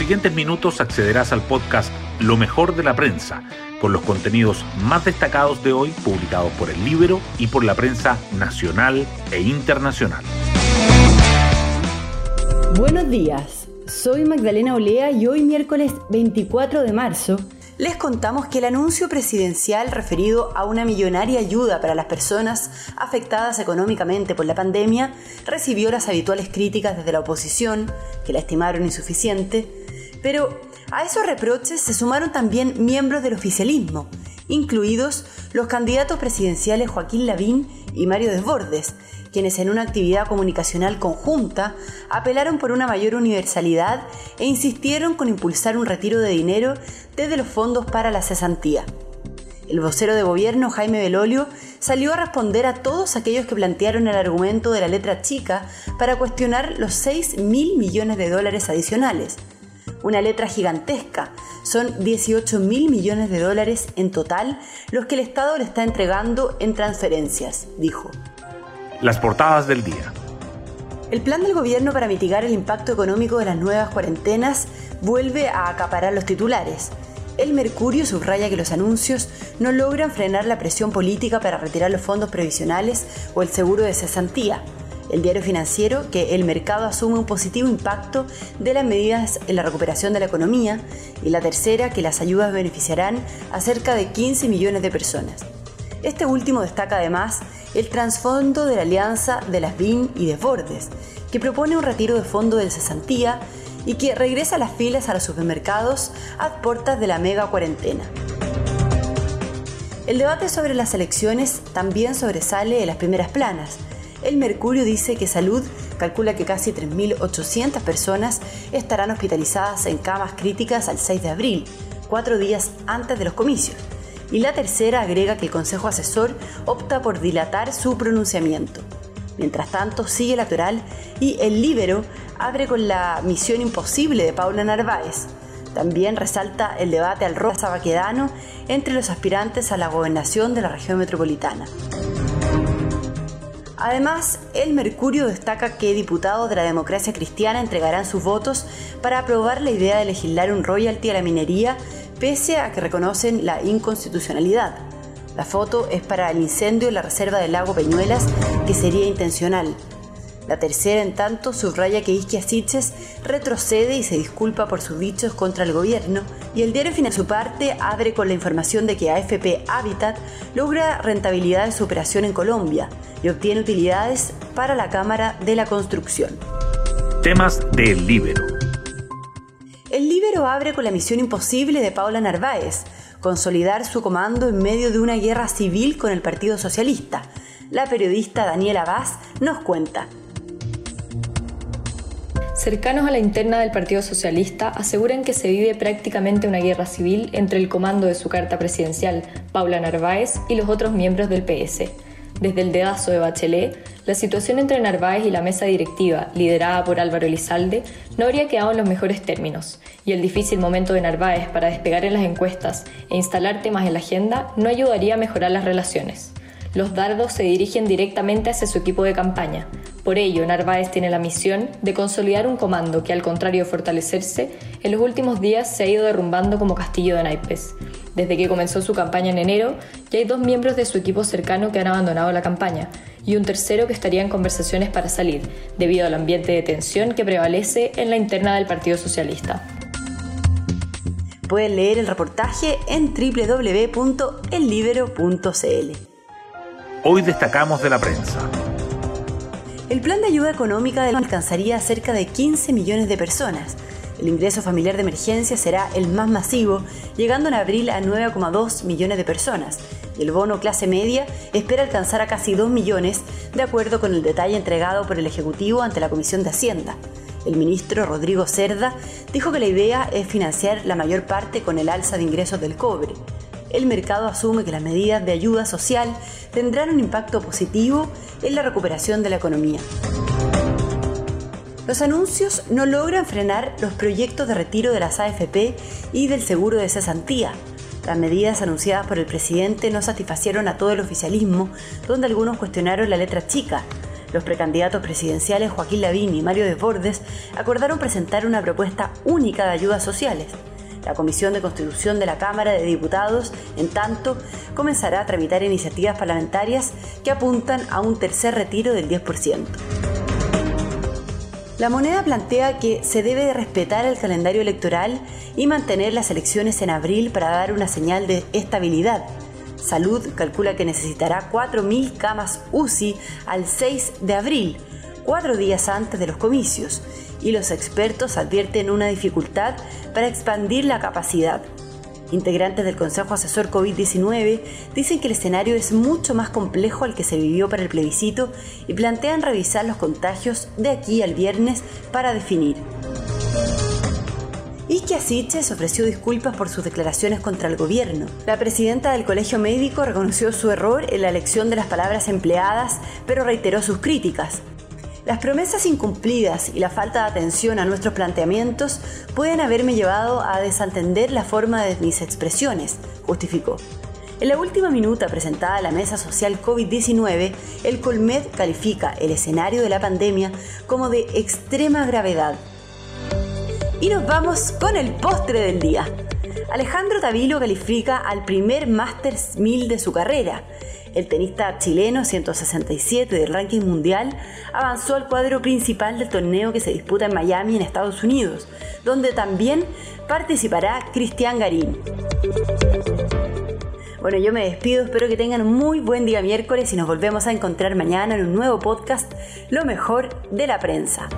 siguientes minutos accederás al podcast Lo mejor de la prensa, con los contenidos más destacados de hoy publicados por el Libro y por la prensa nacional e internacional. Buenos días, soy Magdalena Olea y hoy miércoles 24 de marzo les contamos que el anuncio presidencial referido a una millonaria ayuda para las personas afectadas económicamente por la pandemia recibió las habituales críticas desde la oposición, que la estimaron insuficiente, pero a esos reproches se sumaron también miembros del oficialismo, incluidos los candidatos presidenciales Joaquín Lavín y Mario Desbordes, quienes en una actividad comunicacional conjunta apelaron por una mayor universalidad e insistieron con impulsar un retiro de dinero desde los fondos para la cesantía. El vocero de gobierno, Jaime Belolio, salió a responder a todos aquellos que plantearon el argumento de la letra chica para cuestionar los 6 mil millones de dólares adicionales. Una letra gigantesca, son 18 mil millones de dólares en total los que el Estado le está entregando en transferencias, dijo. Las portadas del día. El plan del gobierno para mitigar el impacto económico de las nuevas cuarentenas vuelve a acaparar los titulares. El Mercurio subraya que los anuncios no logran frenar la presión política para retirar los fondos previsionales o el seguro de cesantía. El diario financiero que el mercado asume un positivo impacto de las medidas en la recuperación de la economía y la tercera que las ayudas beneficiarán a cerca de 15 millones de personas. Este último destaca además el trasfondo de la alianza de las BIN y Desbordes, que propone un retiro de fondo de cesantía y que regresa a las filas a los supermercados a puertas de la mega cuarentena. El debate sobre las elecciones también sobresale en las primeras planas. El Mercurio dice que Salud calcula que casi 3.800 personas estarán hospitalizadas en camas críticas al 6 de abril, cuatro días antes de los comicios y la tercera agrega que el Consejo Asesor opta por dilatar su pronunciamiento. Mientras tanto, sigue el electoral y el Libero abre con la misión imposible de Paula Narváez. También resalta el debate al rosa Baquedano entre los aspirantes a la gobernación de la región metropolitana. Además, el Mercurio destaca que diputados de la democracia cristiana entregarán sus votos para aprobar la idea de legislar un royalty a la minería pese a que reconocen la inconstitucionalidad. La foto es para el incendio en la reserva del lago Peñuelas, que sería intencional. La tercera, en tanto, subraya que Isquia Siches retrocede y se disculpa por sus dichos contra el gobierno, y el diario Final su parte abre con la información de que AFP Habitat logra rentabilidad de su operación en Colombia y obtiene utilidades para la Cámara de la Construcción. Temas del Libero. El Libero abre con la misión imposible de Paula Narváez, consolidar su comando en medio de una guerra civil con el Partido Socialista. La periodista Daniela Vaz nos cuenta. Cercanos a la interna del Partido Socialista aseguran que se vive prácticamente una guerra civil entre el comando de su carta presidencial, Paula Narváez, y los otros miembros del PS. Desde el dedazo de Bachelet, la situación entre Narváez y la mesa directiva, liderada por Álvaro Elizalde, no habría quedado en los mejores términos, y el difícil momento de Narváez para despegar en las encuestas e instalar temas en la agenda no ayudaría a mejorar las relaciones. Los dardos se dirigen directamente hacia su equipo de campaña. Por ello, Narváez tiene la misión de consolidar un comando que, al contrario de fortalecerse, en los últimos días se ha ido derrumbando como castillo de naipes. Desde que comenzó su campaña en enero, ya hay dos miembros de su equipo cercano que han abandonado la campaña y un tercero que estaría en conversaciones para salir, debido al ambiente de tensión que prevalece en la interna del Partido Socialista. Pueden leer el reportaje en www.ellibero.cl. Hoy destacamos de la prensa. El plan de ayuda económica alcanzaría a cerca de 15 millones de personas el ingreso familiar de emergencia será el más masivo, llegando en abril a 9,2 millones de personas. Y el bono clase media espera alcanzar a casi 2 millones, de acuerdo con el detalle entregado por el Ejecutivo ante la Comisión de Hacienda. El ministro Rodrigo Cerda dijo que la idea es financiar la mayor parte con el alza de ingresos del cobre. El mercado asume que las medidas de ayuda social tendrán un impacto positivo en la recuperación de la economía. Los anuncios no logran frenar los proyectos de retiro de las AFP y del seguro de cesantía. Las medidas anunciadas por el presidente no satisfacieron a todo el oficialismo, donde algunos cuestionaron la letra chica. Los precandidatos presidenciales Joaquín Lavín y Mario Desbordes acordaron presentar una propuesta única de ayudas sociales. La Comisión de Constitución de la Cámara de Diputados, en tanto, comenzará a tramitar iniciativas parlamentarias que apuntan a un tercer retiro del 10%. La moneda plantea que se debe respetar el calendario electoral y mantener las elecciones en abril para dar una señal de estabilidad. Salud calcula que necesitará 4.000 camas UCI al 6 de abril, cuatro días antes de los comicios, y los expertos advierten una dificultad para expandir la capacidad. Integrantes del Consejo Asesor COVID-19 dicen que el escenario es mucho más complejo al que se vivió para el plebiscito y plantean revisar los contagios de aquí al viernes para definir. Isquia Siches ofreció disculpas por sus declaraciones contra el gobierno. La presidenta del Colegio Médico reconoció su error en la elección de las palabras empleadas, pero reiteró sus críticas. Las promesas incumplidas y la falta de atención a nuestros planteamientos pueden haberme llevado a desentender la forma de mis expresiones, justificó. En la última minuta presentada a la mesa social COVID-19, el Colmed califica el escenario de la pandemia como de extrema gravedad. Y nos vamos con el postre del día. Alejandro Tavilo califica al primer Masters 1000 de su carrera el tenista chileno 167 del ranking mundial avanzó al cuadro principal del torneo que se disputa en Miami, en Estados Unidos, donde también participará Cristian Garín. Bueno, yo me despido, espero que tengan un muy buen día miércoles y nos volvemos a encontrar mañana en un nuevo podcast, Lo mejor de la prensa.